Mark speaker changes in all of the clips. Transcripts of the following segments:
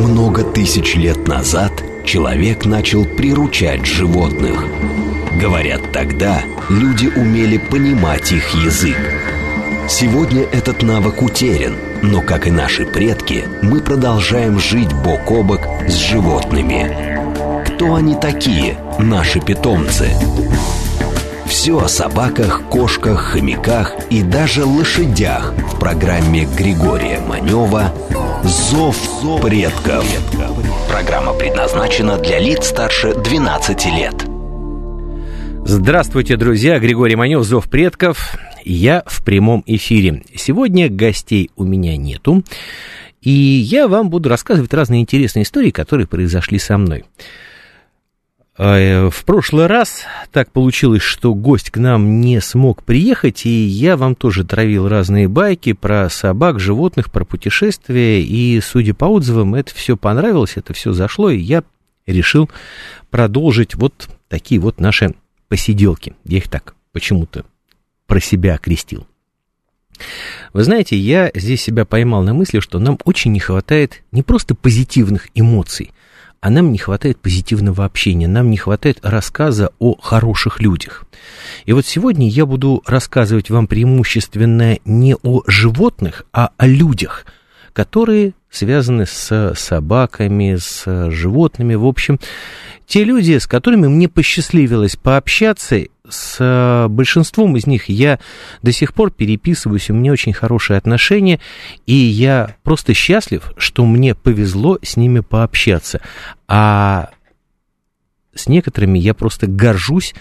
Speaker 1: Много тысяч лет назад человек начал приручать животных. Говорят, тогда люди умели понимать их язык. Сегодня этот навык утерян, но, как и наши предки, мы продолжаем жить бок о бок с животными. Кто они такие, наши питомцы? Все о собаках, кошках, хомяках и даже лошадях в программе Григория Манева «Зов предков». Программа предназначена для лиц старше 12 лет.
Speaker 2: Здравствуйте, друзья! Григорий Манев, «Зов предков». Я в прямом эфире. Сегодня гостей у меня нету. И я вам буду рассказывать разные интересные истории, которые произошли со мной. Э, в прошлый раз так получилось, что гость к нам не смог приехать, и я вам тоже травил разные байки про собак, животных, про путешествия, и, судя по отзывам, это все понравилось, это все зашло, и я решил продолжить вот такие вот наши посиделки. Я их так почему-то про себя окрестил. Вы знаете, я здесь себя поймал на мысли, что нам очень не хватает не просто позитивных эмоций, а нам не хватает позитивного общения, нам не хватает рассказа о хороших людях. И вот сегодня я буду рассказывать вам преимущественно не о животных, а о людях, которые связаны с собаками, с животными, в общем, те люди, с которыми мне посчастливилось пообщаться, с большинством из них я до сих пор переписываюсь, у меня очень хорошие отношения, и я просто счастлив, что мне повезло с ними пообщаться. А с некоторыми я просто горжусь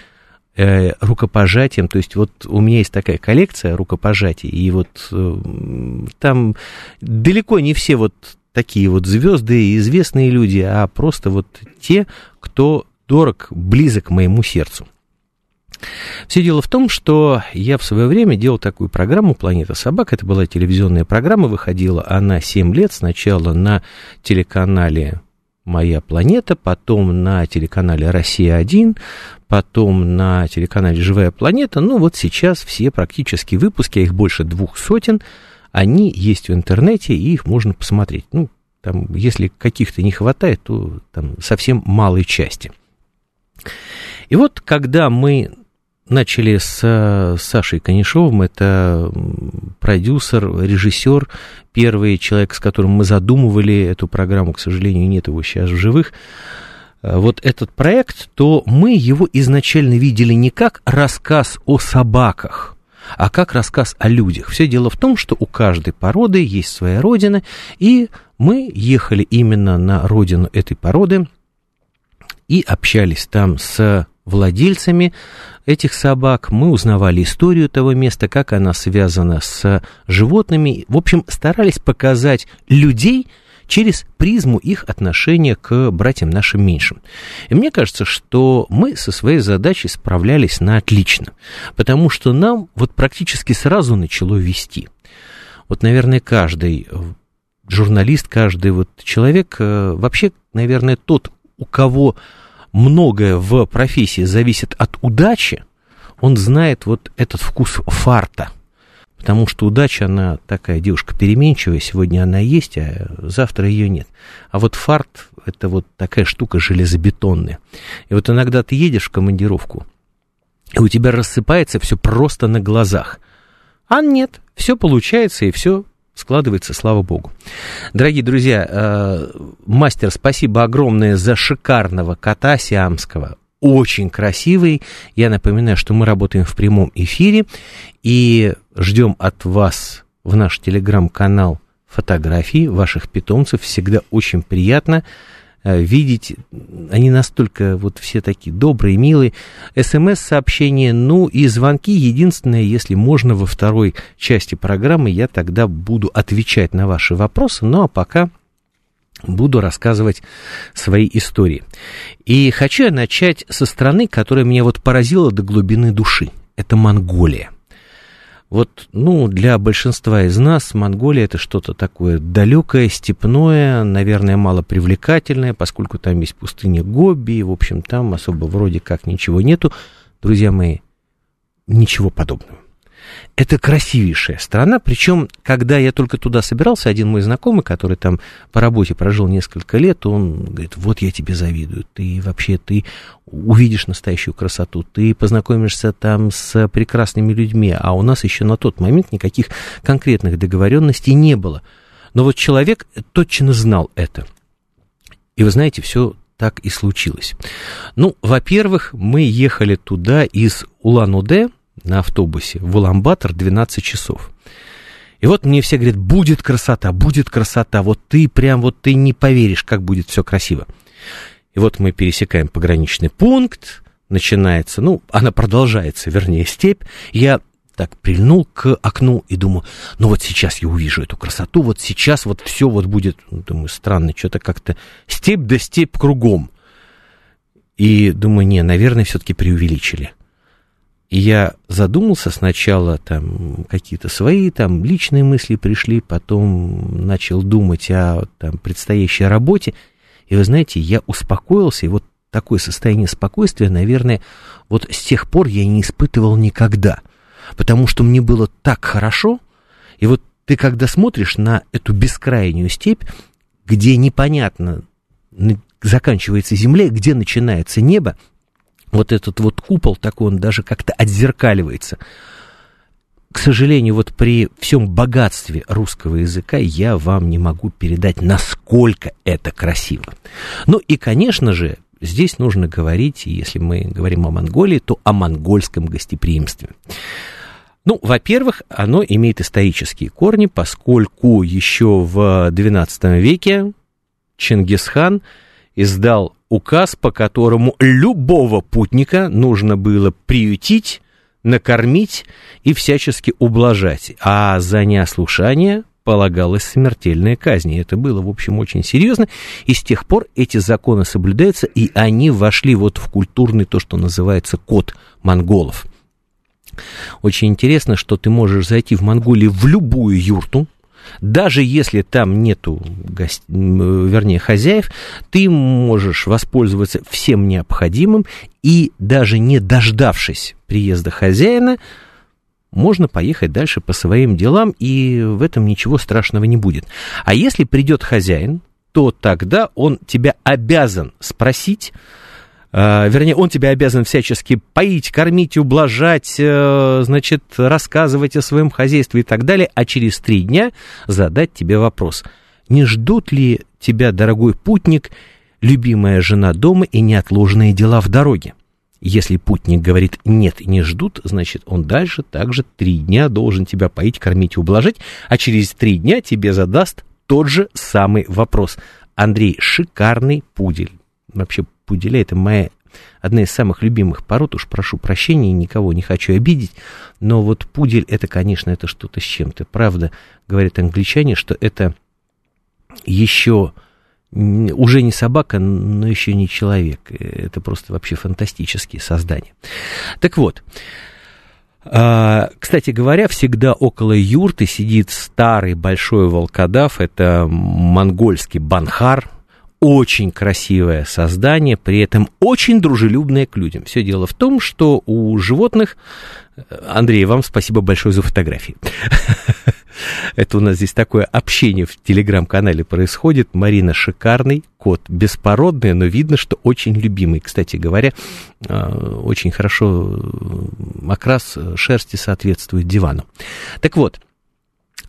Speaker 2: э, рукопожатием, то есть вот у меня есть такая коллекция рукопожатий, и вот э, там далеко не все вот такие вот звезды и известные люди, а просто вот те, кто дорог, близок моему сердцу. Все дело в том, что я в свое время делал такую программу «Планета собак». Это была телевизионная программа, выходила она 7 лет. Сначала на телеканале «Моя планета», потом на телеканале «Россия-1», потом на телеканале «Живая планета». Ну вот сейчас все практически выпуски, а их больше двух сотен, они есть в интернете, и их можно посмотреть. Ну, там, если каких-то не хватает, то там совсем малой части. И вот, когда мы начали с Сашей Конешовым, это продюсер, режиссер, первый человек, с которым мы задумывали эту программу, к сожалению, нет его сейчас в живых, вот этот проект, то мы его изначально видели не как рассказ о собаках, а как рассказ о людях. Все дело в том, что у каждой породы есть своя родина, и мы ехали именно на родину этой породы и общались там с владельцами этих собак, мы узнавали историю того места, как она связана с животными. В общем, старались показать людей, через призму их отношения к братьям нашим меньшим. И мне кажется, что мы со своей задачей справлялись на отлично, потому что нам вот практически сразу начало вести. Вот, наверное, каждый журналист, каждый вот человек, э, вообще, наверное, тот, у кого многое в профессии зависит от удачи, он знает вот этот вкус фарта – Потому что удача, она такая девушка переменчивая, сегодня она есть, а завтра ее нет. А вот фарт, это вот такая штука железобетонная. И вот иногда ты едешь в командировку, и у тебя рассыпается все просто на глазах. А нет, все получается, и все складывается, слава богу. Дорогие друзья, э, мастер, спасибо огромное за шикарного кота сиамского очень красивый. Я напоминаю, что мы работаем в прямом эфире и ждем от вас в наш телеграм-канал фотографии ваших питомцев. Всегда очень приятно видеть. Они настолько вот все такие добрые, милые. СМС-сообщения, ну и звонки. Единственное, если можно, во второй части программы я тогда буду отвечать на ваши вопросы. Ну а пока буду рассказывать свои истории. И хочу я начать со страны, которая меня вот поразила до глубины души. Это Монголия. Вот, ну, для большинства из нас Монголия это что-то такое далекое, степное, наверное, мало привлекательное, поскольку там есть пустыня Гоби, в общем, там особо вроде как ничего нету. Друзья мои, ничего подобного. Это красивейшая страна, причем, когда я только туда собирался, один мой знакомый, который там по работе прожил несколько лет, он говорит, вот я тебе завидую, ты вообще, ты увидишь настоящую красоту, ты познакомишься там с прекрасными людьми, а у нас еще на тот момент никаких конкретных договоренностей не было. Но вот человек точно знал это. И вы знаете, все так и случилось. Ну, во-первых, мы ехали туда из Улан-Удэ, на автобусе в Уламбатор 12 часов. И вот мне все говорят, будет красота, будет красота, вот ты прям, вот ты не поверишь, как будет все красиво. И вот мы пересекаем пограничный пункт, начинается, ну, она продолжается, вернее, степь. Я так прильнул к окну и думаю, ну вот сейчас я увижу эту красоту, вот сейчас вот все вот будет, ну, думаю, странно, что-то как-то степь да степь кругом. И думаю, не, наверное, все-таки преувеличили. И я задумался сначала, там, какие-то свои, там, личные мысли пришли, потом начал думать о, там, предстоящей работе. И вы знаете, я успокоился, и вот такое состояние спокойствия, наверное, вот с тех пор я не испытывал никогда. Потому что мне было так хорошо, и вот ты когда смотришь на эту бескрайнюю степь, где непонятно заканчивается земля, где начинается небо, вот этот вот купол такой, он даже как-то отзеркаливается. К сожалению, вот при всем богатстве русского языка я вам не могу передать, насколько это красиво. Ну и, конечно же, здесь нужно говорить, если мы говорим о Монголии, то о монгольском гостеприимстве. Ну, во-первых, оно имеет исторические корни, поскольку еще в XII веке Чингисхан издал указ, по которому любого путника нужно было приютить, накормить и всячески ублажать, а за неослушание полагалась смертельная казнь. И это было, в общем, очень серьезно, и с тех пор эти законы соблюдаются, и они вошли вот в культурный, то, что называется, код монголов. Очень интересно, что ты можешь зайти в Монголию в любую юрту, даже если там нету, гость... вернее, хозяев, ты можешь воспользоваться всем необходимым и даже не дождавшись приезда хозяина, можно поехать дальше по своим делам, и в этом ничего страшного не будет. А если придет хозяин, то тогда он тебя обязан спросить, вернее, он тебя обязан всячески поить, кормить, ублажать, э, значит, рассказывать о своем хозяйстве и так далее, а через три дня задать тебе вопрос. Не ждут ли тебя, дорогой путник, любимая жена дома и неотложные дела в дороге? Если путник говорит «нет» не ждут, значит, он дальше также три дня должен тебя поить, кормить и ублажать, а через три дня тебе задаст тот же самый вопрос. Андрей, шикарный пудель. Вообще пуделя, это моя одна из самых любимых пород, уж прошу прощения, никого не хочу обидеть, но вот пудель, это, конечно, это что-то с чем-то. Правда, говорят англичане, что это еще уже не собака, но еще не человек. Это просто вообще фантастические создания. Так вот, а, кстати говоря, всегда около юрты сидит старый большой волкодав, это монгольский банхар, очень красивое создание, при этом очень дружелюбное к людям. Все дело в том, что у животных... Андрей, вам спасибо большое за фотографии. Это у нас здесь такое общение в телеграм-канале происходит. Марина шикарный, кот беспородный, но видно, что очень любимый. Кстати говоря, а, очень хорошо окрас шерсти соответствует дивану. Так вот,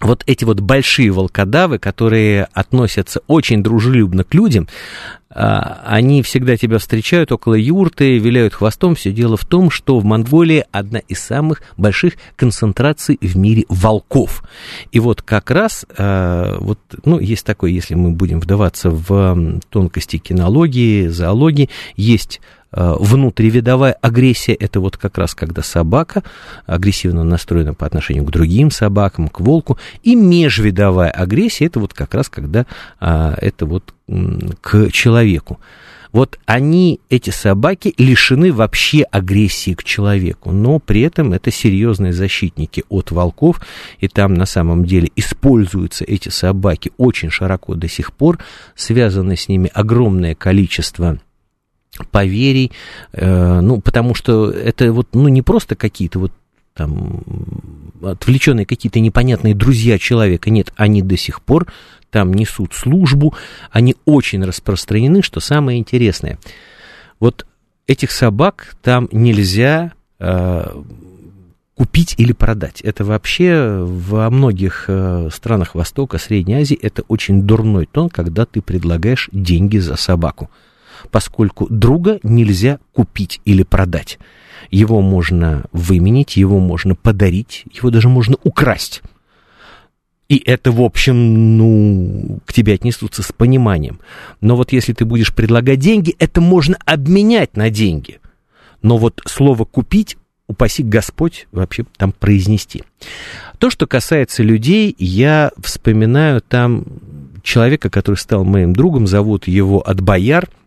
Speaker 2: вот эти вот большие волкодавы, которые относятся очень дружелюбно к людям, а, они всегда тебя встречают около юрты, виляют хвостом. Все дело в том, что в Монголии одна из самых больших концентраций в мире волков. И вот как раз, а, вот, ну, есть такое, если мы будем вдаваться в тонкости кинологии, зоологии, есть внутривидовая агрессия – это вот как раз когда собака агрессивно настроена по отношению к другим собакам, к волку, и межвидовая агрессия – это вот как раз когда а, это вот к человеку. Вот они, эти собаки, лишены вообще агрессии к человеку, но при этом это серьезные защитники от волков, и там на самом деле используются эти собаки очень широко до сих пор, связано с ними огромное количество поверий, э, ну, потому что это вот, ну, не просто какие-то вот там отвлеченные какие-то непонятные друзья человека. Нет, они до сих пор там несут службу, они очень распространены, что самое интересное. Вот этих собак там нельзя э, купить или продать. Это вообще во многих э, странах Востока, Средней Азии, это очень дурной тон, когда ты предлагаешь деньги за собаку. Поскольку друга нельзя купить или продать. Его можно выменить, его можно подарить, его даже можно украсть. И это, в общем, ну, к тебе отнесутся с пониманием. Но вот если ты будешь предлагать деньги, это можно обменять на деньги. Но вот слово «купить» упаси Господь вообще там произнести. То, что касается людей, я вспоминаю там человека, который стал моим другом, зовут его Адбаяр – а,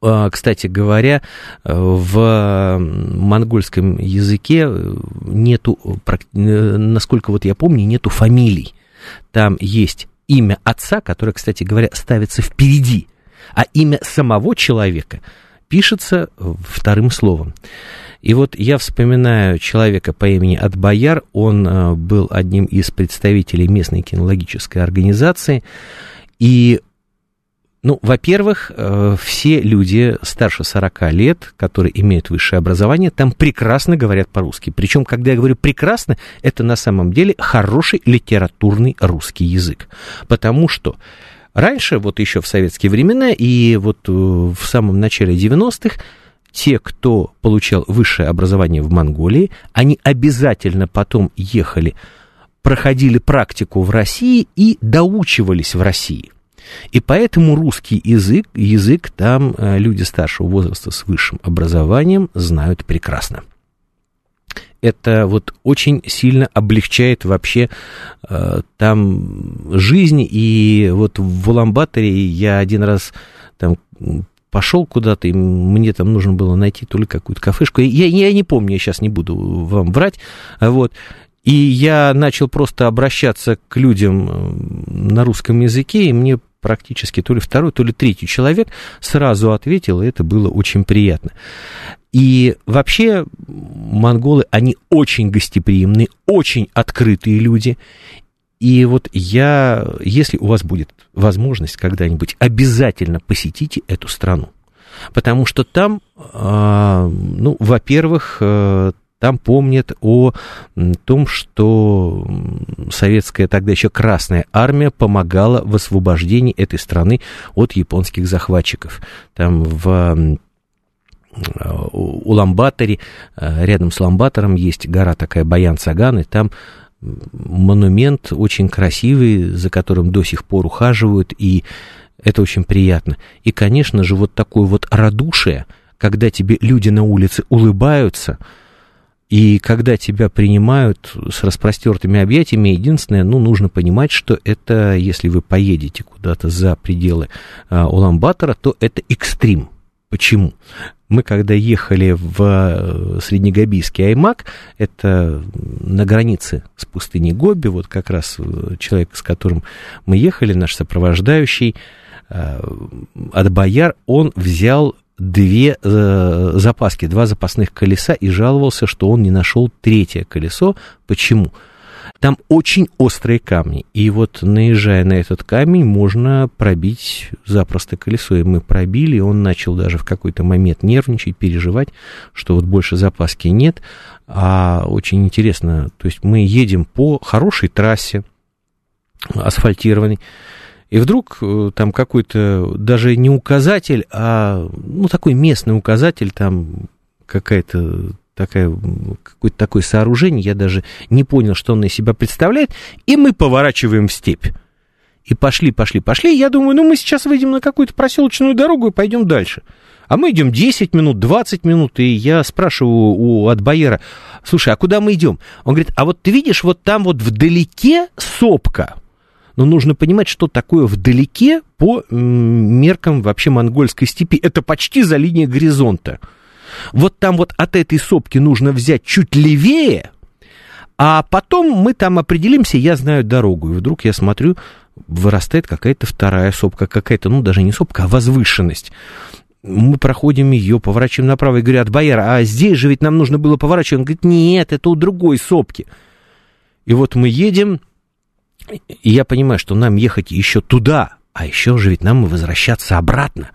Speaker 2: кстати говоря, в монгольском языке нету, насколько вот я помню, нету фамилий. Там есть имя отца, которое, кстати говоря, ставится впереди, а имя самого человека пишется вторым словом. И вот я вспоминаю человека по имени Адбаяр, он а, был одним из представителей местной кинологической организации, и ну, во-первых, э, все люди старше 40 лет, которые имеют высшее образование, там прекрасно говорят по-русски. Причем, когда я говорю прекрасно, это на самом деле хороший литературный русский язык. Потому что раньше, вот еще в советские времена и вот э, в самом начале 90-х, те, кто получал высшее образование в Монголии, они обязательно потом ехали, проходили практику в России и доучивались в России. И поэтому русский язык, язык там э, люди старшего возраста с высшим образованием знают прекрасно. Это вот очень сильно облегчает вообще э, там жизнь. И вот в Уламбаторе я один раз там пошел куда-то, и мне там нужно было найти то ли какую-то кафешку. Я, я не помню, я сейчас не буду вам врать. Вот. И я начал просто обращаться к людям э, на русском языке, и мне практически то ли второй, то ли третий человек сразу ответил, и это было очень приятно. И вообще монголы, они очень гостеприимные, очень открытые люди. И вот я, если у вас будет возможность когда-нибудь, обязательно посетите эту страну. Потому что там, а, ну, во-первых, э, там помнят о том, что советская тогда еще Красная Армия помогала в освобождении этой страны от японских захватчиков. Там в Уламбаторе, э, рядом с Ламбатором есть гора такая Баян-Саган, и там монумент очень красивый, за которым до сих пор ухаживают, и это очень приятно. И, конечно же, вот такое вот радушие, когда тебе люди на улице улыбаются – и когда тебя принимают с распростертыми объятиями, единственное, ну, нужно понимать, что это, если вы поедете куда-то за пределы а, Уламбатора, то это экстрим. Почему? Мы когда ехали в э, Среднегобийский Аймак, это на границе с пустыней Гоби, вот как раз э, человек, с которым мы ехали, наш сопровождающий, э, от бояр, он взял две э, запаски, два запасных колеса и жаловался, что он не нашел третье колесо. Почему? Там очень острые камни, и вот наезжая на этот камень, можно пробить запросто колесо. И мы пробили, и он начал даже в какой-то момент нервничать, переживать, что вот больше запаски нет. А очень интересно, то есть мы едем по хорошей трассе, асфальтированной, и вдруг э, там какой-то даже не указатель, а ну такой местный указатель, там какая-то такая, какое-то такое сооружение, я даже не понял, что он из себя представляет, и мы поворачиваем в степь. И пошли, пошли, пошли. Я думаю, ну мы сейчас выйдем на какую-то проселочную дорогу и пойдем дальше. А мы идем 10 минут, 20 минут, и я спрашиваю у Адбаера, слушай, а куда мы идем? Он говорит, а вот ты видишь, вот там вот вдалеке сопка но нужно понимать, что такое вдалеке по меркам вообще монгольской степи. Это почти за линией горизонта. Вот там вот от этой сопки нужно взять чуть левее, а потом мы там определимся, я знаю дорогу. И вдруг я смотрю, вырастает какая-то вторая сопка, какая-то, ну, даже не сопка, а возвышенность. Мы проходим ее, поворачиваем направо и говорят, бояр, а здесь же ведь нам нужно было поворачивать. Он говорит, нет, это у другой сопки. И вот мы едем, и я понимаю, что нам ехать еще туда, а еще же ведь нам возвращаться обратно.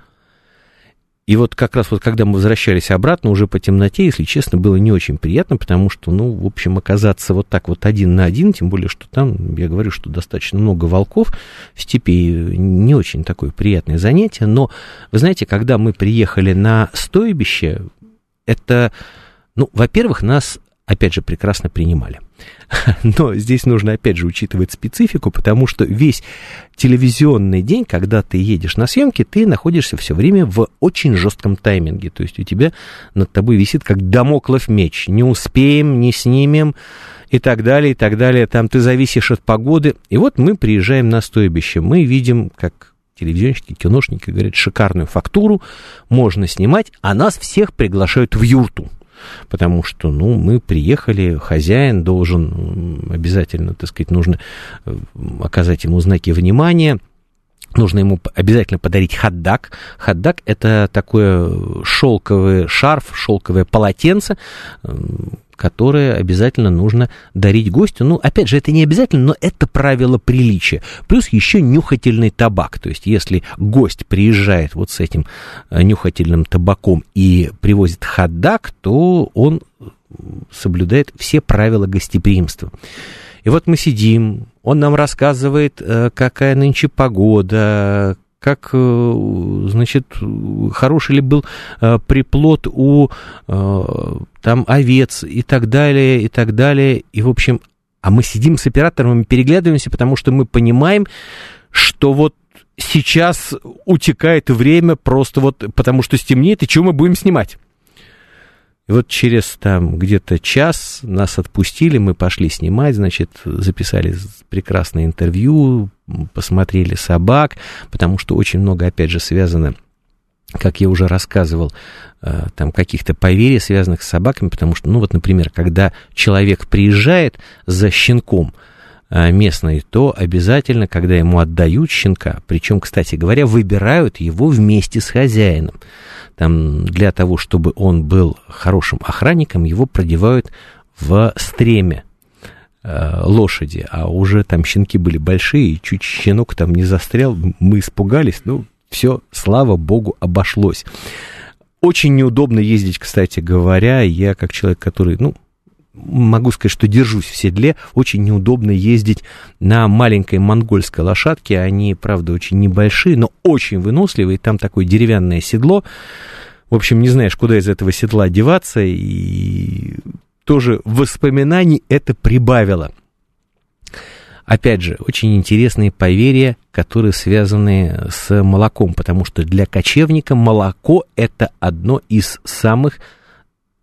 Speaker 2: И вот как раз вот когда мы возвращались обратно, уже по темноте, если честно, было не очень приятно, потому что, ну, в общем, оказаться вот так вот один на один, тем более, что там, я говорю, что достаточно много волков в степи, не очень такое приятное занятие, но, вы знаете, когда мы приехали на стойбище, это, ну, во-первых, нас, опять же, прекрасно принимали. Но здесь нужно, опять же, учитывать специфику, потому что весь телевизионный день, когда ты едешь на съемки, ты находишься все время в очень жестком тайминге. То есть у тебя над тобой висит как домоклов меч. Не успеем, не снимем и так далее, и так далее. Там ты зависишь от погоды. И вот мы приезжаем на стойбище. Мы видим, как телевизионщики, киношники говорят, шикарную фактуру, можно снимать, а нас всех приглашают в юрту потому что, ну, мы приехали, хозяин должен обязательно, так сказать, нужно э, оказать ему знаки внимания, нужно ему обязательно подарить хаддак. Хаддак – это такое шелковый шарф, шелковое полотенце, которое обязательно нужно дарить гостю. Ну, опять же, это не обязательно, но это правило приличия. Плюс еще нюхательный табак. То есть, если гость приезжает вот с этим э, нюхательным табаком и привозит хаддак, то он соблюдает все правила гостеприимства. И вот мы сидим, он нам рассказывает, э, какая нынче погода, как, э, значит, хороший ли был э, приплод у там овец и так далее, и так далее. И, в общем, а мы сидим с оператором и переглядываемся, потому что мы понимаем, что вот сейчас утекает время просто вот потому что стемнеет, и что мы будем снимать? И вот через там где-то час нас отпустили, мы пошли снимать, значит, записали прекрасное интервью, посмотрели собак, потому что очень много, опять же, связано как я уже рассказывал, э, там каких-то поверий, связанных с собаками, потому что, ну вот, например, когда человек приезжает за щенком э, местный, то обязательно, когда ему отдают щенка, причем, кстати говоря, выбирают его вместе с хозяином. Там, для того, чтобы он был хорошим охранником, его продевают в стреме лошади, а уже там щенки были большие, и чуть щенок там не застрял, мы испугались, ну, все, слава богу, обошлось. Очень неудобно ездить, кстати говоря, я как человек, который, ну, могу сказать, что держусь в седле. Очень неудобно ездить на маленькой монгольской лошадке. Они, правда, очень небольшие, но очень выносливые. Там такое деревянное седло. В общем, не знаешь, куда из этого седла деваться. И тоже воспоминаний это прибавило. Опять же, очень интересные поверья, которые связаны с молоком, потому что для кочевника молоко это одно из самых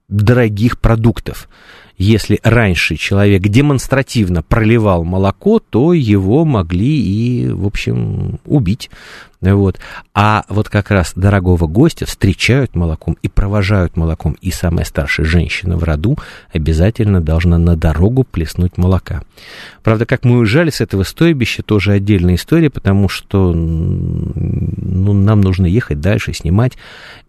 Speaker 2: дорогих продуктов. Если раньше человек демонстративно проливал молоко, то его могли и, в общем, убить. Вот. А вот как раз дорогого гостя встречают молоком и провожают молоком. И самая старшая женщина в роду обязательно должна на дорогу плеснуть молока. Правда, как мы уезжали с этого стойбища, тоже отдельная история, потому что ну, нам нужно ехать дальше, снимать.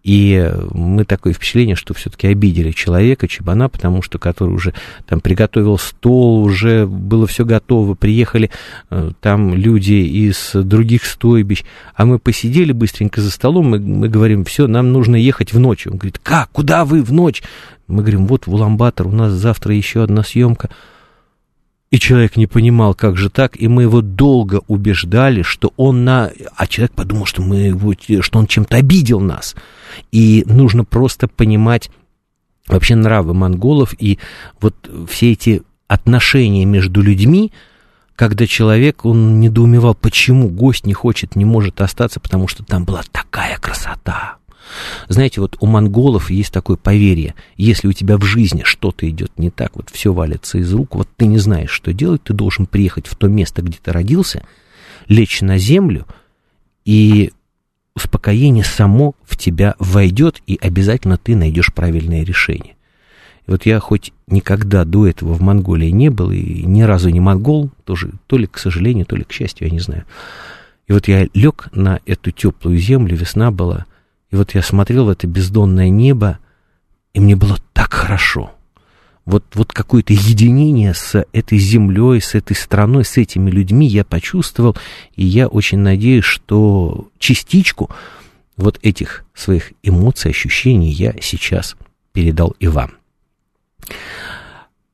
Speaker 2: И мы такое впечатление, что все-таки обидели человека, чебана, потому что который уже там приготовил стол, уже было все готово, приехали э, там люди из других стойбищ, а мы посидели быстренько за столом, мы, мы говорим, все, нам нужно ехать в ночь. Он говорит, как, куда вы в ночь? Мы говорим, вот в Уламбатор, у нас завтра еще одна съемка. И человек не понимал, как же так, и мы его долго убеждали, что он на... А человек подумал, что, мы его... что он чем-то обидел нас. И нужно просто понимать вообще нравы монголов и вот все эти отношения между людьми, когда человек, он недоумевал, почему гость не хочет, не может остаться, потому что там была такая красота. Знаете, вот у монголов есть такое поверье, если у тебя в жизни что-то идет не так, вот все валится из рук, вот ты не знаешь, что делать, ты должен приехать в то место, где ты родился, лечь на землю, и успокоение само в тебя войдет, и обязательно ты найдешь правильное решение. И вот я хоть никогда до этого в Монголии не был, и ни разу не монгол, тоже то ли к сожалению, то ли к счастью, я не знаю. И вот я лег на эту теплую землю, весна была, и вот я смотрел в это бездонное небо, и мне было так хорошо. вот, вот какое-то единение с этой землей, с этой страной, с этими людьми я почувствовал, и я очень надеюсь, что частичку вот этих своих эмоций, ощущений я сейчас передал и вам.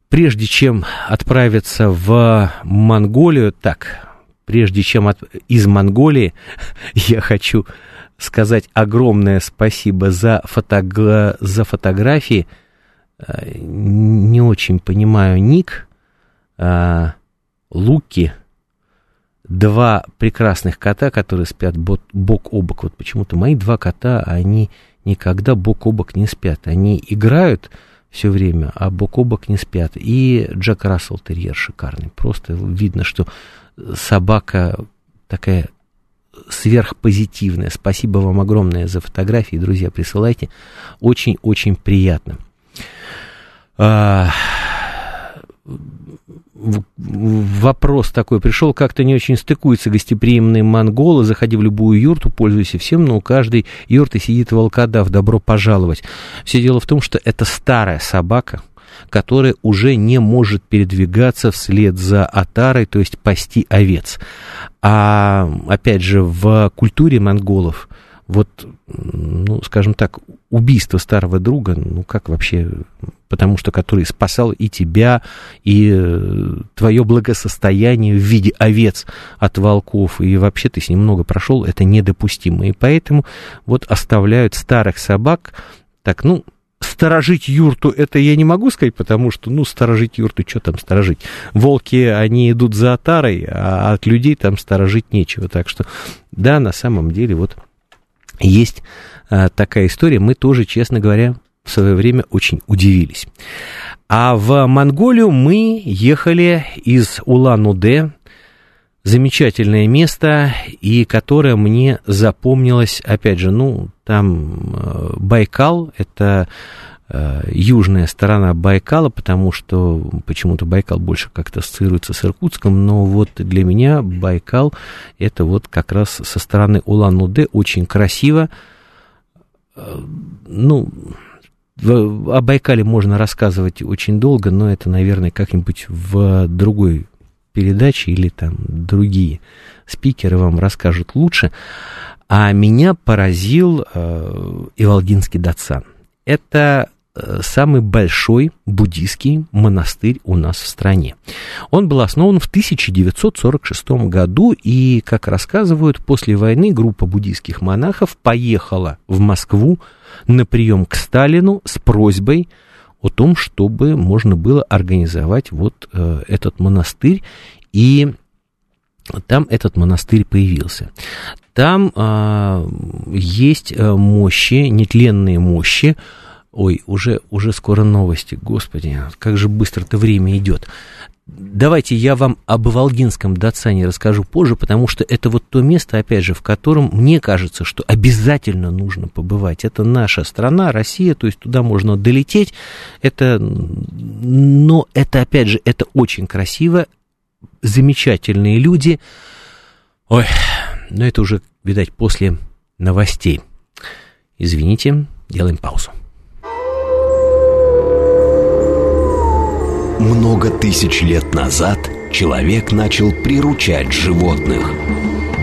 Speaker 2: Прежде чем отправиться в Монголию, так, прежде чем от, из Монголии, я хочу сказать огромное спасибо за, фотог... за фотографии. Э, не очень понимаю ник. А, Луки. Два прекрасных кота, которые спят бок о бок. Вот почему-то мои два кота, они никогда бок о бок не спят. Они играют все время, а бок о бок не спят. И Джек Рассел терьер шикарный. Просто видно, что собака такая сверхпозитивная. Спасибо вам огромное за фотографии, друзья, присылайте. Очень-очень приятно. Вопрос такой пришел, как-то не очень стыкуются гостеприимные монголы, заходи в любую юрту, пользуйся всем, но у каждой юрты сидит волкодав, добро пожаловать. Все дело в том, что это старая собака, которая уже не может передвигаться вслед за отарой, то есть пасти овец. А опять же, в культуре монголов вот, ну, скажем так, убийство старого друга, ну, как вообще, потому что который спасал и тебя, и э, твое благосостояние в виде овец от волков, и вообще ты с ним много прошел, это недопустимо. И поэтому вот оставляют старых собак, так, ну, сторожить юрту, это я не могу сказать, потому что, ну, сторожить юрту, что там сторожить? Волки, они идут за отарой, а от людей там сторожить нечего. Так что, да, на самом деле, вот есть а, такая история. Мы тоже, честно говоря, в свое время очень удивились. А в Монголию мы ехали из Улан-Удэ, замечательное место, и которое мне запомнилось, опять же, ну, там э, Байкал, это э, южная сторона Байкала, потому что почему-то Байкал больше как-то ассоциируется с Иркутском, но вот для меня Байкал это вот как раз со стороны Улан-Удэ очень красиво. Э, ну, о Байкале можно рассказывать очень долго, но это, наверное, как-нибудь в другой передаче или там другие спикеры вам расскажут лучше. А меня поразил э, Ивалдинский Датсан. Это э, самый большой буддийский монастырь у нас в стране. Он был основан в 1946 году, и, как рассказывают, после войны группа буддийских монахов поехала в Москву на прием к Сталину с просьбой о том, чтобы можно было организовать вот э, этот монастырь, и там этот монастырь появился. Там а, есть э, мощи, нетленные мощи. Ой, уже, уже скоро новости, господи, как же быстро-то время идет. Давайте я вам об Волгинском Датсане расскажу позже, потому что это вот то место, опять же, в котором мне кажется, что обязательно нужно побывать. Это наша страна, Россия, то есть туда можно долететь. Это, но это, опять же, это очень красиво, замечательные люди. Ой, но это уже, видать, после новостей. Извините, делаем паузу.
Speaker 1: Много тысяч лет назад человек начал приручать животных.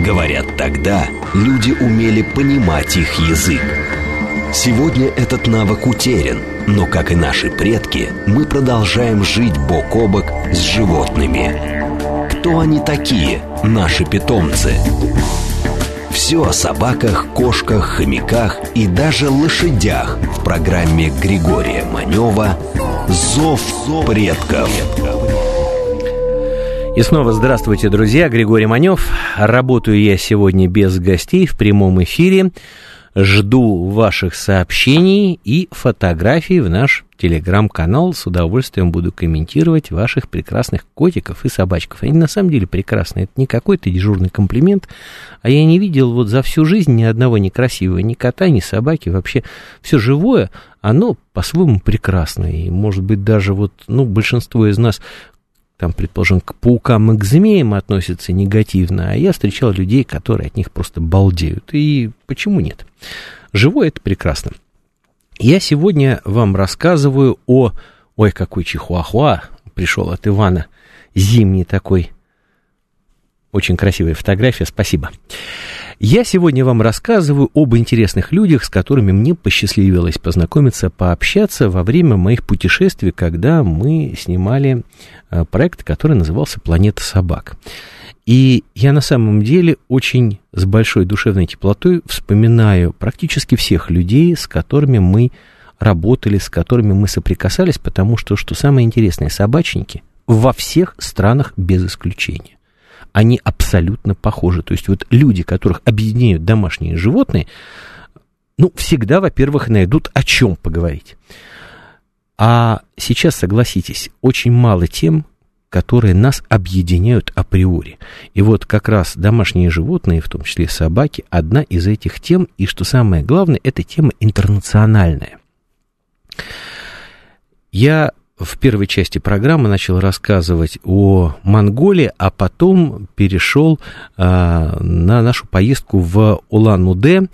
Speaker 1: Говорят, тогда люди умели понимать их язык. Сегодня этот навык утерян, но, как и наши предки, мы продолжаем жить бок о бок с животными кто они такие, наши питомцы. Все о собаках, кошках, хомяках и даже лошадях в программе Григория Манева «Зов предков».
Speaker 2: И снова здравствуйте, друзья. Григорий Манев. Работаю я сегодня без гостей в прямом эфире. Жду ваших сообщений и фотографий в наш телеграм-канал. С удовольствием буду комментировать ваших прекрасных котиков и собачков. Они на самом деле прекрасные. Это не какой-то дежурный комплимент. А я не видел вот за всю жизнь ни одного некрасивого, ни кота, ни собаки. Вообще все живое, оно по-своему прекрасное. И, может быть, даже вот, ну, большинство из нас там, предположим, к паукам и к змеям относятся негативно, а я встречал людей, которые от них просто балдеют. И почему нет? Живое это прекрасно. Я сегодня вам рассказываю о Ой, какой чихуахуа пришел от Ивана. Зимний такой. Очень красивая фотография, спасибо. Я сегодня вам рассказываю об интересных людях, с которыми мне посчастливилось познакомиться, пообщаться во время моих путешествий, когда мы снимали э, проект, который назывался «Планета собак». И я на самом деле очень с большой душевной теплотой вспоминаю практически всех людей, с которыми мы работали, с которыми мы соприкасались, потому что, что самое интересное, собачники во всех странах без исключения. Они абсолютно похожи. То есть вот люди, которых объединяют домашние животные, ну, всегда, во-первых, найдут о чем поговорить. А сейчас, согласитесь, очень мало тем, которые нас объединяют априори. И вот как раз домашние животные, в том числе собаки, одна из этих тем, и что самое главное, эта тема интернациональная. Я в первой части программы начал рассказывать о Монголии, а потом перешел а, на нашу поездку в Улан-Удэ,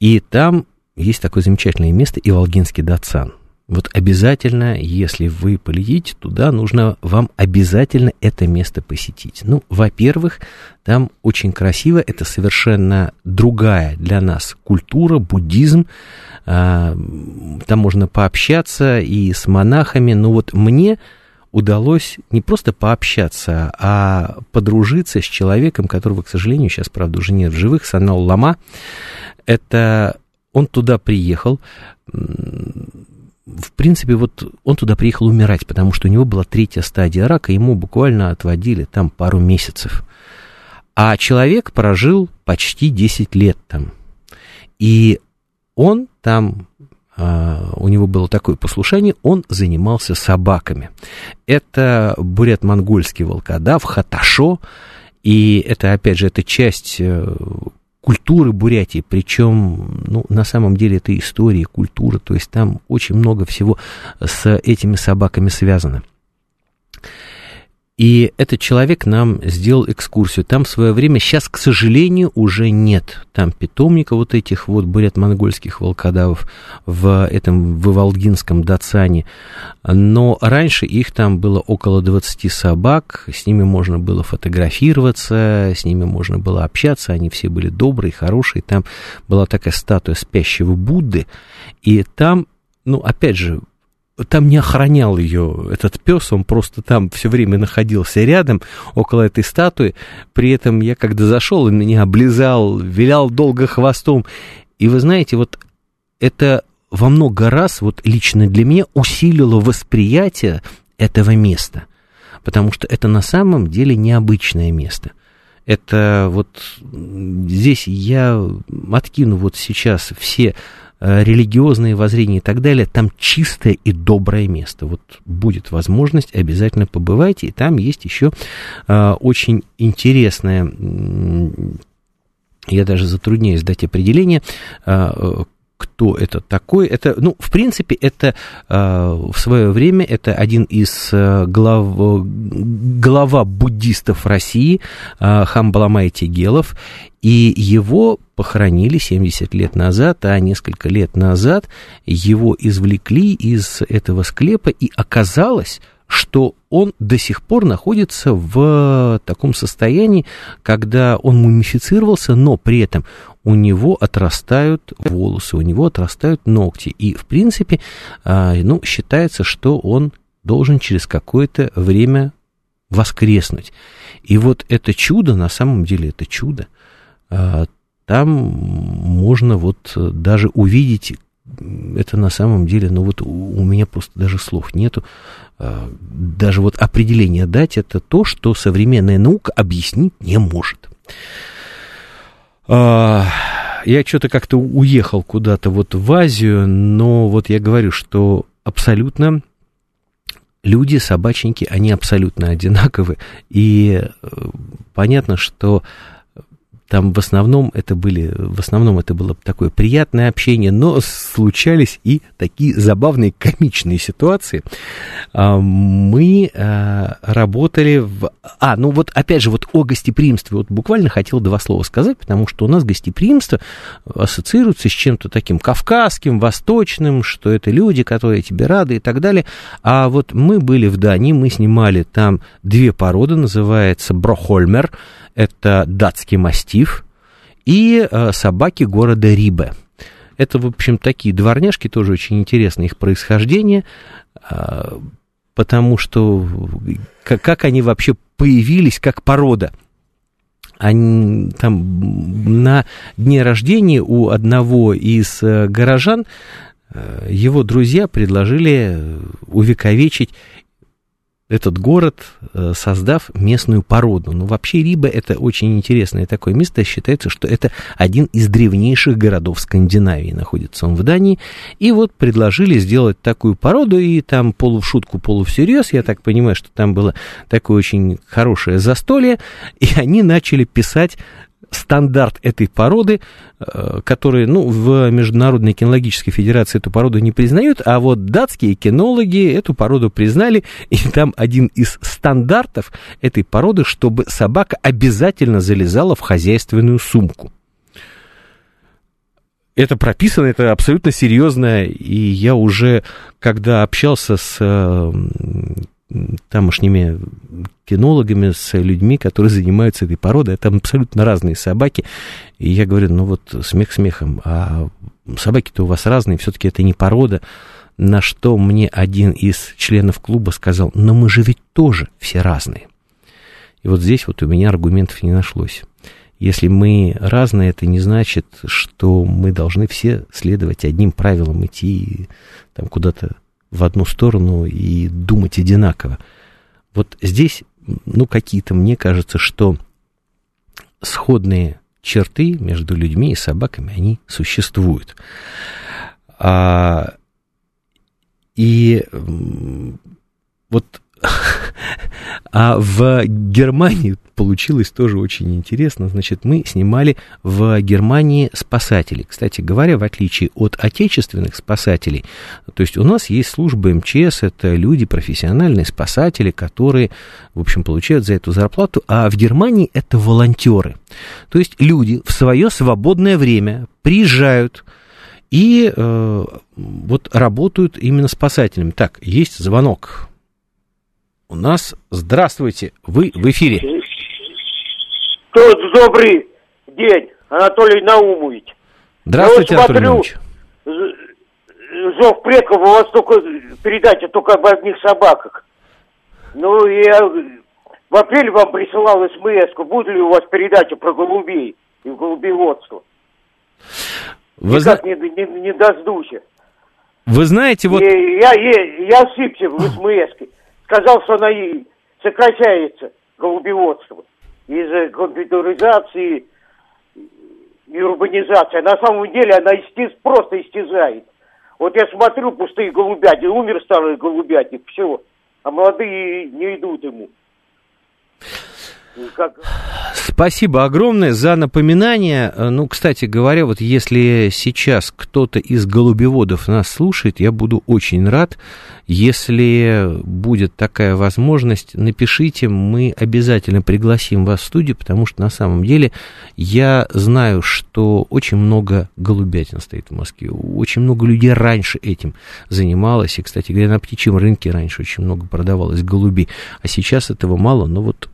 Speaker 2: и там есть такое замечательное место Иволгинский Датсан. Вот обязательно, если вы полетите туда, нужно вам обязательно это место посетить. Ну, во-первых, там очень красиво, это совершенно другая для нас культура, буддизм. А, там можно пообщаться и с монахами. Но вот мне удалось не просто пообщаться, а подружиться с человеком, которого, к сожалению, сейчас, правда, уже нет в живых, Санал Лама. Это он туда приехал, в принципе, вот он туда приехал умирать, потому что у него была третья стадия рака, ему буквально отводили там пару месяцев. А человек прожил почти 10 лет там. И он там, а, у него было такое послушание, он занимался собаками. Это бурят-монгольский волкодав, хаташо, и это, опять же, это часть э, культуры Бурятии, причем, ну, на самом деле это история, культура, то есть там очень много всего с этими собаками связано. И этот человек нам сделал экскурсию. Там в свое время, сейчас, к сожалению, уже нет. Там питомника вот этих вот бурят-монгольских волкодавов в этом Выволгинском Дацане. Но раньше их там было около 20 собак. С ними можно было фотографироваться, с ними можно было общаться. Они все были добрые, хорошие. Там была такая статуя спящего Будды. И там ну, опять же, там не охранял ее этот пес, он просто там все время находился рядом, около этой статуи. При этом я когда зашел, он меня облизал, вилял долго хвостом. И вы знаете, вот это во много раз, вот лично для меня, усилило восприятие этого места. Потому что это на самом деле необычное место. Это вот здесь я откину вот сейчас все религиозные воззрения и так далее, там чистое и доброе место. Вот будет возможность, обязательно побывайте, и там есть еще э, очень интересное, я даже затрудняюсь дать определение, э, кто это такой. Это, ну, в принципе, это в свое время это один из глав, глава буддистов России Хамбаламай Тегелов, и его похоронили 70 лет назад, а несколько лет назад его извлекли из этого склепа, и оказалось, что он до сих пор находится в таком состоянии, когда он мумифицировался, но при этом у него отрастают волосы, у него отрастают ногти. И, в принципе, а, ну, считается, что он должен через какое-то время воскреснуть. И вот это чудо, на самом деле это чудо. А, там можно вот даже увидеть, это на самом деле, ну вот у меня просто даже слов нету, а, даже вот определение дать, это то, что современная наука объяснить не может. А, я что-то как-то уехал куда-то вот в Азию, но вот я говорю, что абсолютно люди, собачники, они абсолютно одинаковы. И э, понятно, что там в основном это были, в основном это было такое приятное общение, но случались и такие забавные комичные ситуации. А, мы а, работали в... А, ну вот опять же, вот о гостеприимстве. Вот буквально хотел два слова сказать, потому что у нас гостеприимство ассоциируется с чем-то таким кавказским, восточным, что это люди, которые тебе рады и так далее. А вот мы были в Дании, мы снимали там две породы, называется Брохольмер, это датский мастиф, и э, собаки города Рибе. Это, в общем, такие дворняжки, тоже очень интересно их происхождение, э, потому что как, как они вообще появились как порода. Они, там на дне рождения у одного из э, горожан э, его друзья предложили увековечить этот город, э, создав местную породу. Ну, вообще Риба это очень интересное такое место. Считается, что это один из древнейших городов Скандинавии. Находится он в Дании. И вот предложили сделать такую породу, и там полу в шутку, полу всерьез. Я так понимаю, что там было такое очень хорошее застолье. И они начали писать стандарт этой породы, э, который, ну, в Международной кинологической федерации эту породу не признают, а вот датские кинологи эту породу признали, и там один из стандартов этой породы, чтобы собака обязательно залезала в хозяйственную сумку. Это прописано, это абсолютно серьезно, и я уже, когда общался с э, тамошними кинологами, с людьми, которые занимаются этой породой. Это абсолютно разные собаки. И я говорю, ну вот смех смехом, а собаки-то у вас разные, все-таки это не порода. На что мне один из членов клуба сказал, но мы же ведь тоже все разные. И вот здесь вот у меня аргументов не нашлось. Если мы разные, это не значит, что мы должны все следовать одним правилам, идти там куда-то в одну сторону и думать одинаково. Вот здесь, ну, какие-то, мне кажется, что сходные черты между людьми и собаками, они существуют. А, и вот а в Германии получилось тоже очень интересно. Значит, мы снимали в Германии спасателей. Кстати говоря, в отличие от отечественных спасателей, то есть у нас есть служба МЧС, это люди, профессиональные спасатели, которые, в общем, получают за эту зарплату, а в Германии это волонтеры. То есть люди в свое свободное время приезжают, и э, вот работают именно спасателями. Так, есть звонок у нас. Здравствуйте, вы в эфире.
Speaker 3: Тот добрый день, Анатолий Наумович.
Speaker 2: Здравствуйте, Я вот смотрю, Анатолий
Speaker 3: Наумович. Зов предков у вас только передача только об одних собаках. Ну, я в апреле вам присылал смс будет ли у вас передача про голубей и голубеводство. Вы Никак зна... не, не, не дождусь.
Speaker 2: Вы знаете, вот...
Speaker 3: Я, я, я ошибся в смс сказал, что она и сокращается, голубеводство, из-за компьютеризации и урбанизации. А на самом деле она истез, просто истязает. Вот я смотрю, пустые голубятни, умер старый голубятник, все, а молодые не идут ему.
Speaker 2: Как... Спасибо огромное за напоминание. Э, ну, кстати говоря, вот если сейчас кто-то из голубеводов нас слушает, я буду очень рад. Если будет такая возможность, напишите, мы обязательно пригласим вас в студию, потому что на самом деле я знаю, что очень много голубятин стоит в Москве. Очень много людей раньше этим занималось. И, кстати говоря, на птичьем рынке раньше очень много продавалось голубей. А сейчас этого мало, но вот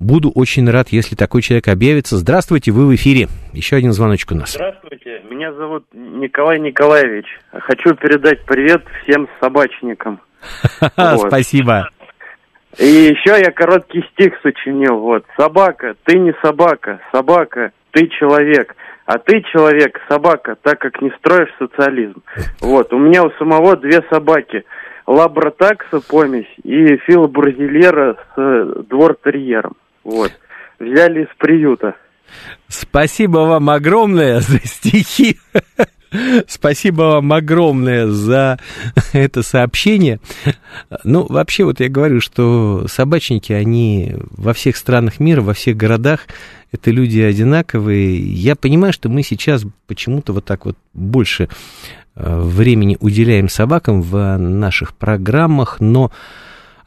Speaker 2: Буду очень рад, если такой человек объявится. Здравствуйте, вы в эфире. Еще один звоночек у нас.
Speaker 4: Здравствуйте, меня зовут Николай Николаевич. Хочу передать привет всем собачникам.
Speaker 2: Спасибо.
Speaker 4: И еще я короткий стих сочинил. Вот. Собака, ты не собака. Собака, ты человек. А ты человек, собака, так как не строишь социализм. Вот. У меня у самого две собаки. Лабратакса помесь и Фила Бурзилера с э, двор-терьером. Вот. Взяли из приюта.
Speaker 2: Спасибо вам огромное за стихи. Спасибо вам огромное за это сообщение. Ну, вообще, вот я говорю, что собачники, они во всех странах мира, во всех городах, это люди одинаковые. Я понимаю, что мы сейчас почему-то вот так вот больше э, времени уделяем собакам в наших программах, но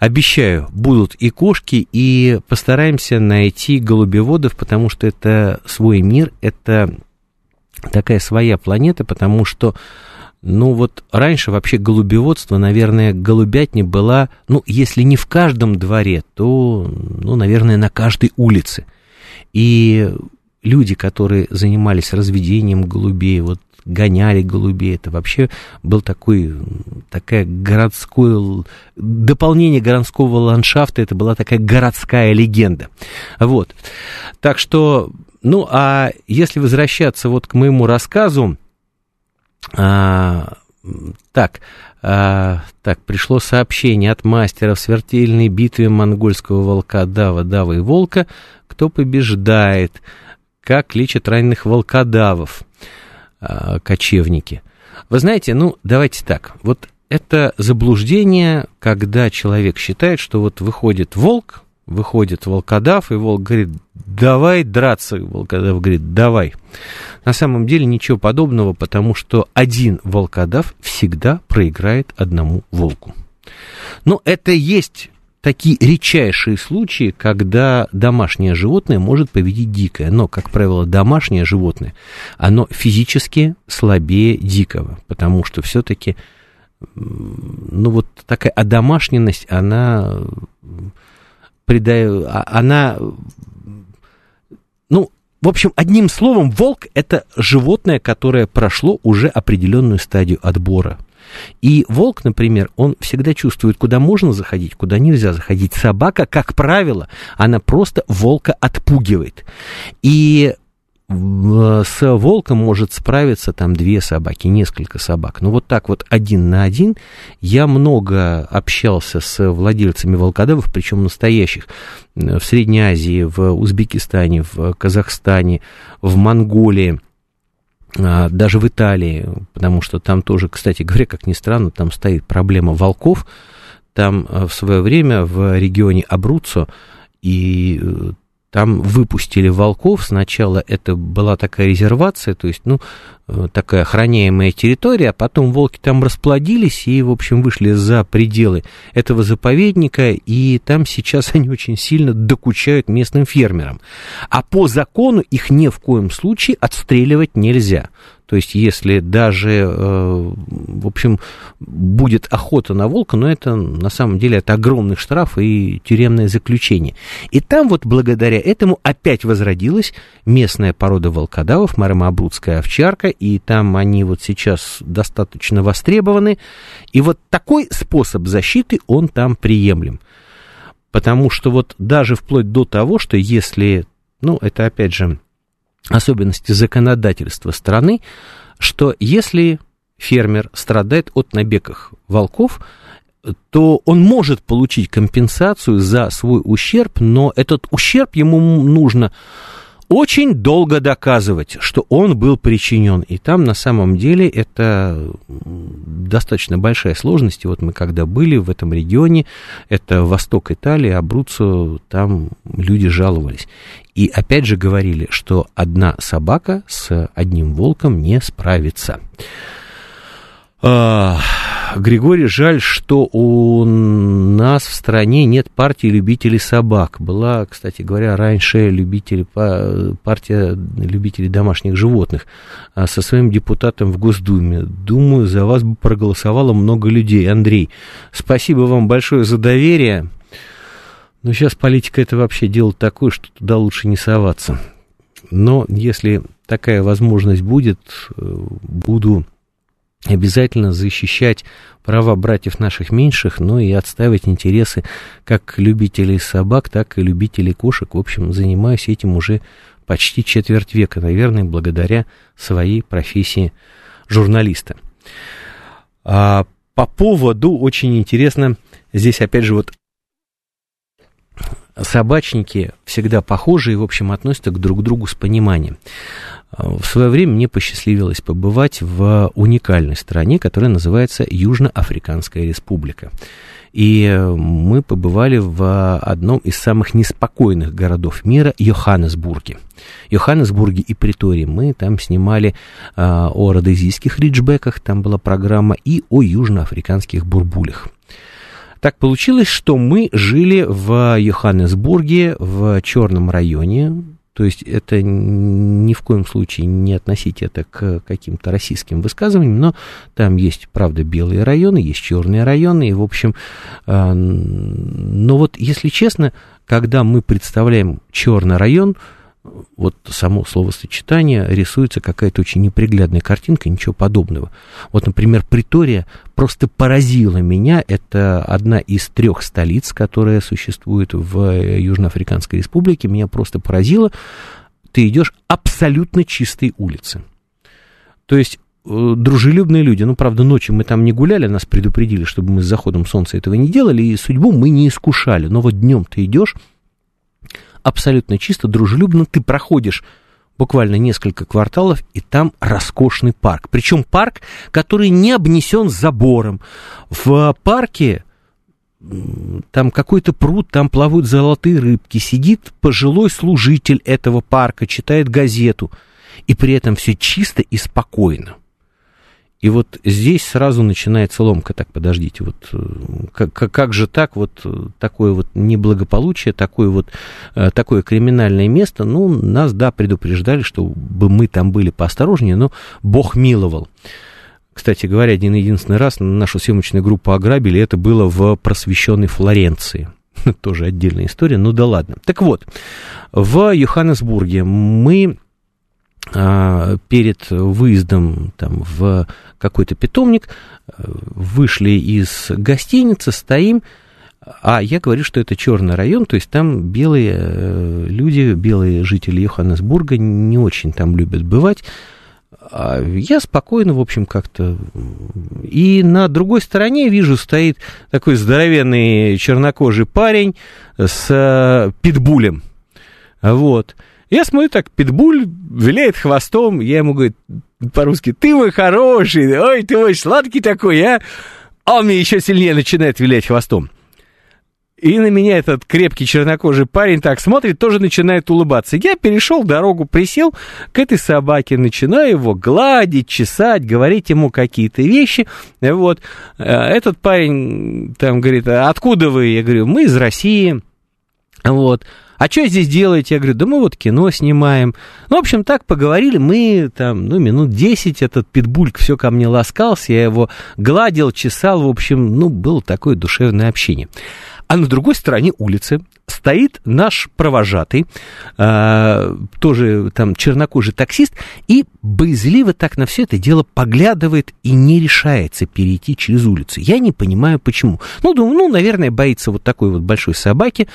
Speaker 2: обещаю, будут и кошки, и постараемся найти голубеводов, потому что это свой мир, это такая своя планета, потому что, ну вот раньше вообще голубеводство, наверное, голубятня была, ну, если не в каждом дворе, то, ну, наверное, на каждой улице. И люди, которые занимались разведением голубей, вот гоняли голубей, это вообще был такой, такая городское, дополнение городского ландшафта, это была такая городская легенда. Вот. Так что ну, а если возвращаться вот к моему рассказу, а, так, а, так, пришло сообщение от мастера в смертельной битве монгольского волка Дава, Дава и Волка. Кто побеждает? Как лечат раненых волкодавов а, кочевники? Вы знаете, ну, давайте так, вот это заблуждение, когда человек считает, что вот выходит волк, выходит волкодав, и волк говорит, давай драться. Волкодав говорит, давай. На самом деле ничего подобного, потому что один волкодав всегда проиграет одному волку. Но это есть такие редчайшие случаи, когда домашнее животное может победить дикое. Но, как правило, домашнее животное, оно физически слабее дикого, потому что все-таки, ну вот такая одомашненность, она придаю, а, она, ну, в общем, одним словом, волк это животное, которое прошло уже определенную стадию отбора. И волк, например, он всегда чувствует, куда можно заходить, куда нельзя заходить. Собака, как правило, она просто волка отпугивает. И с волком может справиться там две собаки, несколько собак. Но вот так вот один на один я много общался с владельцами волкодавов, причем настоящих, в Средней Азии, в Узбекистане, в Казахстане, в Монголии даже в Италии, потому что там тоже, кстати говоря, как ни странно, там стоит проблема волков. Там э, в свое время в регионе Абруццо и э, там выпустили волков. Сначала это была такая резервация, то есть, ну, э, такая охраняемая территория, а потом волки там расплодились и, в общем, вышли за пределы этого заповедника, и там сейчас они очень сильно докучают местным фермерам. А по закону их ни в коем случае отстреливать нельзя. То есть, если даже, э, в общем, будет охота на волка, но это на самом деле это огромный штраф и тюремное заключение. И там вот благодаря этому опять возродилась местная порода волкодавов, маромабрудская овчарка, и там они вот сейчас достаточно востребованы. И вот такой способ защиты, он там приемлем. Потому что вот даже вплоть до того, что если, ну, это опять же особенности законодательства страны, что если фермер страдает от набегов волков, то он может получить компенсацию за свой ущерб, но этот ущерб ему нужно очень долго доказывать, что он был причинен. И там на самом деле это достаточно большая сложность. И вот мы когда были в этом регионе, это восток Италии, Абруццо, там люди жаловались. И опять же говорили, что одна собака с одним волком не справится. Григорий, жаль, что у нас в стране нет партии любителей собак. Была, кстати говоря, раньше любители, партия любителей домашних животных а, со своим депутатом в Госдуме. Думаю, за вас бы проголосовало много людей. Андрей, спасибо вам большое за доверие. Но сейчас политика это вообще дело такое, что туда лучше не соваться. Но если такая возможность будет, э, буду обязательно защищать права братьев наших меньших, но и отставить интересы как любителей собак, так и любителей кошек. В общем, занимаюсь этим уже почти четверть века, наверное, благодаря своей профессии журналиста. А по поводу, очень интересно, здесь опять же вот собачники всегда похожи и, в общем, относятся к друг другу с пониманием. В свое время мне посчастливилось побывать в уникальной стране, которая называется Южноафриканская республика. И мы побывали в одном из самых неспокойных городов мира, Йоханнесбурге. Йоханнесбурге и Притории мы там снимали а, о родезийских риджбеках, там была программа, и о южноафриканских бурбулях. Так получилось, что мы жили в Йоханнесбурге, в черном районе, то есть это ни в коем случае не относить это к каким-то российским высказываниям, но там есть, правда, белые районы, есть черные районы, и, в общем, э, но вот, если честно, когда мы представляем черный район, вот само словосочетание рисуется какая-то очень неприглядная картинка, ничего подобного. Вот, например, Притория просто поразила меня. Это одна из трех столиц, которая существует в Южноафриканской республике. Меня просто поразило. Ты идешь абсолютно чистой улицы. То есть э, дружелюбные люди. Ну, правда, ночью мы там не гуляли, нас предупредили, чтобы мы с заходом солнца этого не делали, и судьбу мы не искушали. Но вот днем ты идешь, абсолютно чисто, дружелюбно, ты проходишь буквально несколько кварталов, и там роскошный парк. Причем парк, который не обнесен забором. В парке там какой-то пруд, там плавают золотые рыбки, сидит пожилой служитель этого парка, читает газету, и при этом все чисто и спокойно. И вот здесь сразу начинается ломка. Так, подождите, вот э, как, как же так, вот э, такое вот неблагополучие, такое вот э, такое криминальное место, ну, нас, да, предупреждали, чтобы мы там были поосторожнее, но Бог миловал. Кстати говоря, один единственный раз нашу съемочную группу ограбили, это было в просвещенной Флоренции. Тоже отдельная история, ну да ладно. Так вот, в Йоханнесбурге мы перед выездом там, в какой-то питомник э, вышли из гостиницы, стоим, а я говорю, что это черный район, то есть там белые э, люди, белые жители Йоханнесбурга не очень там любят бывать. А я спокойно, в общем, как-то... И на другой стороне, вижу, стоит такой здоровенный чернокожий парень с э, питбулем. Вот. Я смотрю, так, питбуль виляет хвостом, я ему говорю по-русски, ты мой хороший, ой, ты мой сладкий такой, а? А он мне еще сильнее начинает вилять хвостом. И на меня этот крепкий чернокожий парень так смотрит, тоже начинает улыбаться. Я перешел дорогу, присел к этой собаке, начинаю его гладить, чесать, говорить ему какие-то вещи. Вот. Э, этот парень там говорит, «А откуда вы? Я говорю, мы из России. Вот а что здесь делаете? Я говорю, да мы вот кино снимаем. Ну, в общем, так поговорили, мы там, ну, минут 10, этот питбульк все ко мне ласкался, я его гладил, чесал, в общем, ну, было такое душевное общение. А на другой стороне улицы стоит наш провожатый, э, тоже там чернокожий таксист, и боязливо так на все это дело поглядывает и не решается перейти через улицу. Я не понимаю, почему. Ну, думаю, ну, наверное, боится вот такой вот большой собаки.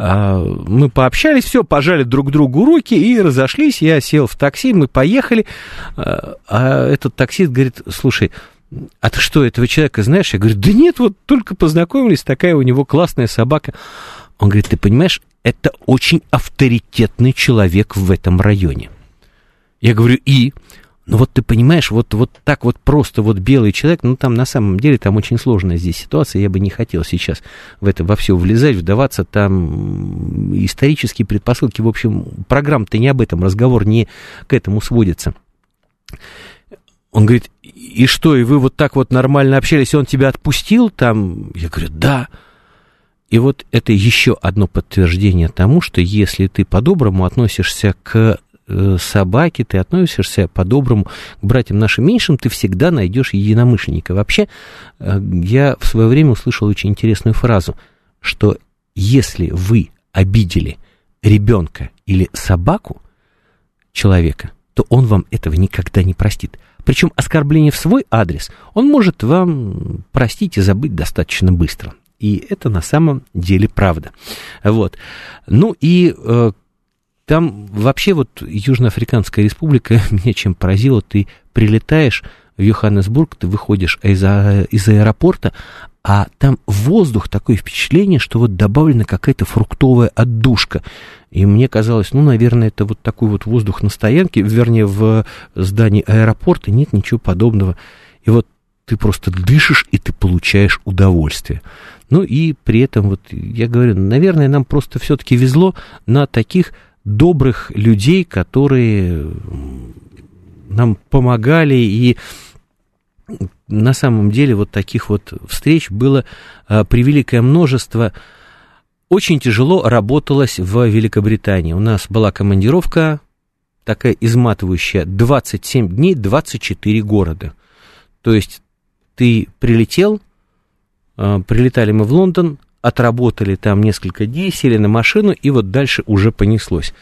Speaker 2: А, мы пообщались, все, пожали друг другу руки и разошлись. Я сел в такси, мы поехали. А, а этот таксист говорит, слушай, а ты что, этого человека знаешь? Я говорю, да нет, вот только познакомились, такая у него классная собака. Он говорит, ты понимаешь, это очень авторитетный человек в этом районе. Я говорю, и? Ну вот ты понимаешь, вот, вот так вот просто вот белый человек, ну там на самом деле там очень сложная здесь ситуация, я бы не хотел сейчас в это во все влезать, вдаваться, там исторические предпосылки, в общем, программа-то не об этом, разговор не к этому сводится. Он говорит, и что, и вы вот так вот нормально общались, он тебя отпустил там? Я говорю, да. И вот это еще одно подтверждение тому, что если ты по-доброму относишься к Э, собаки, ты относишься по-доброму к братьям нашим меньшим, ты всегда найдешь единомышленника. Вообще, э, я в свое время услышал очень интересную фразу, что если вы обидели ребенка или собаку человека, то он вам этого никогда не простит. Причем оскорбление в свой адрес он может вам простить и забыть достаточно быстро. И это на самом деле правда. Вот. Ну и э, там вообще вот Южноафриканская республика меня чем поразила, ты прилетаешь, в Йоханнесбург, ты выходишь из, а, из аэропорта, а там воздух, такое впечатление, что вот добавлена какая-то фруктовая отдушка. И мне казалось, ну, наверное, это вот такой вот воздух на стоянке, вернее, в здании аэропорта нет ничего подобного. И вот ты просто дышишь, и ты получаешь удовольствие. Ну и при этом, вот я говорю, наверное, нам просто все-таки везло на таких добрых людей, которые нам помогали и на самом деле вот таких вот встреч было а, превеликое множество. Очень тяжело работалось в Великобритании. У нас была командировка такая изматывающая, 27 дней, 24 города. То есть ты прилетел, а, прилетали мы в Лондон, отработали там несколько дней, сели на машину, и вот дальше уже понеслось.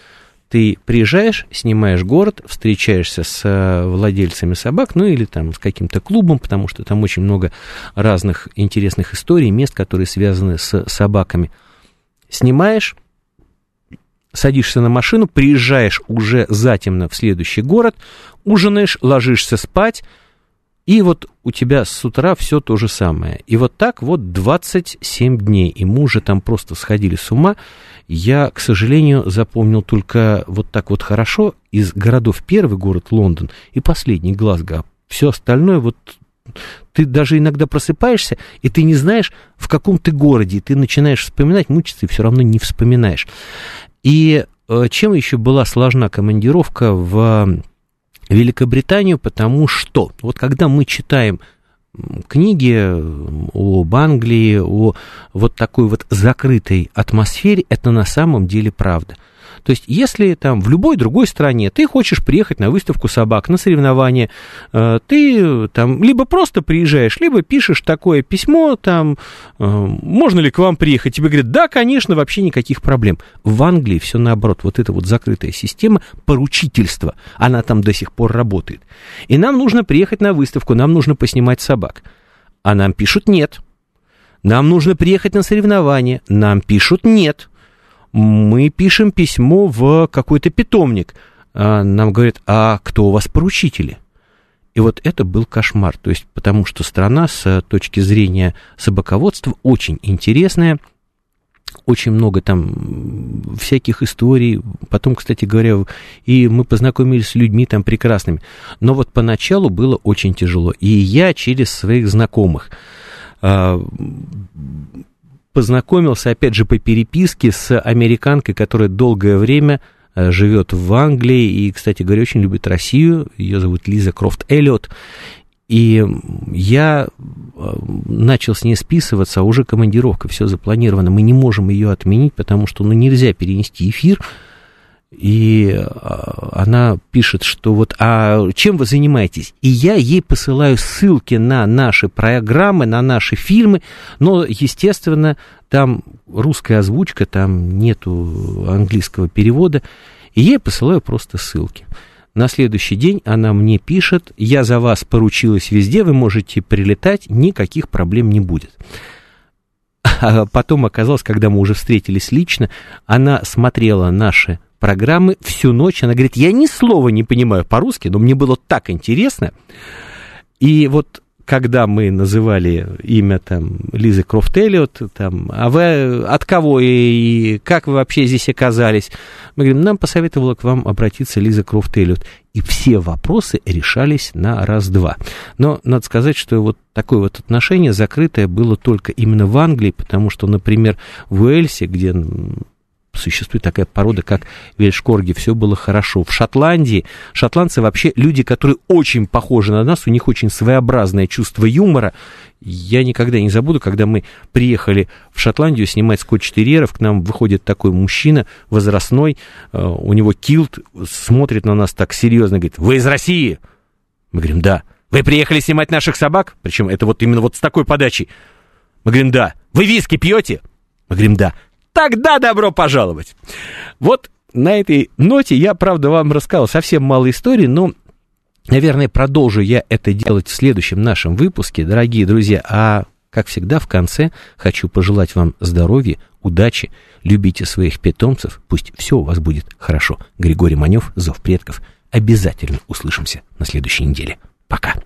Speaker 2: Ты приезжаешь, снимаешь город, встречаешься с э, владельцами собак, ну или там с каким-то клубом, потому что там очень много разных интересных историй, мест, которые связаны с собаками. Снимаешь, садишься на машину, приезжаешь уже затемно в следующий город, ужинаешь, ложишься спать, и вот у тебя с утра все то же самое. И вот так вот 27 дней. И мы уже там просто сходили с ума. Я, к сожалению, запомнил только вот так вот хорошо из городов первый город Лондон и последний Глазго. Все остальное вот ты даже иногда просыпаешься, и ты не знаешь, в каком ты городе, ты начинаешь вспоминать, мучиться, и все равно не вспоминаешь. И э, чем еще была сложна командировка в Великобританию, потому что вот когда мы читаем книги об Англии, о вот такой вот закрытой атмосфере, это на самом деле правда. То есть, если там в любой другой стране ты хочешь приехать на выставку собак, на соревнования, э, ты там либо просто приезжаешь, либо пишешь такое письмо, там, э, можно ли к вам приехать? Тебе говорят, да, конечно, вообще никаких проблем. В Англии все наоборот, вот эта вот закрытая система поручительства, она там до сих пор работает. И нам нужно приехать на выставку, нам нужно поснимать собак. А нам пишут нет. Нам нужно приехать на соревнования. Нам пишут нет мы пишем письмо в какой-то питомник. А нам говорят, а кто у вас поручители? И вот это был кошмар. То есть, потому что страна с точки зрения собаководства очень интересная, очень много там всяких историй. Потом, кстати говоря, и мы познакомились с людьми там прекрасными. Но вот поначалу было очень тяжело. И я через своих знакомых а, познакомился, опять же, по переписке с американкой, которая долгое время э, живет в Англии и, кстати говоря, очень любит Россию. Ее зовут Лиза Крофт Эллиот. И я э, начал с ней списываться, а уже командировка, все запланировано. Мы не можем ее отменить, потому что ну, нельзя перенести эфир и а, она пишет, что вот, а чем вы занимаетесь? И я ей посылаю ссылки на наши программы, на наши фильмы, но, естественно, там русская озвучка, там нету английского перевода, и я ей посылаю просто ссылки. На следующий день она мне пишет, я за вас поручилась везде, вы можете прилетать, никаких проблем не будет. А потом оказалось, когда мы уже встретились лично, она смотрела наши программы всю ночь. Она говорит, я ни слова не понимаю по-русски, но мне было так интересно. И вот когда мы называли имя там Лизы Крофт Эллиот, там, а вы от кого и, и как вы вообще здесь оказались? Мы говорим, нам посоветовала к вам обратиться Лиза Крофт Эллиот. И все вопросы решались на раз-два. Но надо сказать, что вот такое вот отношение закрытое было только именно в Англии, потому что, например, в Уэльсе, где существует такая порода, как вельшкорги, все было хорошо. В Шотландии, шотландцы вообще люди, которые очень похожи на нас, у них очень своеобразное чувство юмора. Я никогда не забуду, когда мы приехали в Шотландию снимать скотч-терьеров, к нам выходит такой мужчина возрастной, э, у него килт, смотрит на нас так серьезно, говорит, вы из России? Мы говорим, да. Вы приехали снимать наших собак? Причем это вот именно вот с такой подачей. Мы говорим, да. Вы виски пьете? Мы говорим, да тогда добро пожаловать. Вот на этой ноте я, правда, вам рассказал совсем мало историй, но, наверное, продолжу я это делать в следующем нашем выпуске, дорогие друзья. А, как всегда, в конце хочу пожелать вам здоровья, удачи, любите своих питомцев, пусть все у вас будет хорошо. Григорий Манев, Зов предков. Обязательно услышимся на следующей неделе. Пока.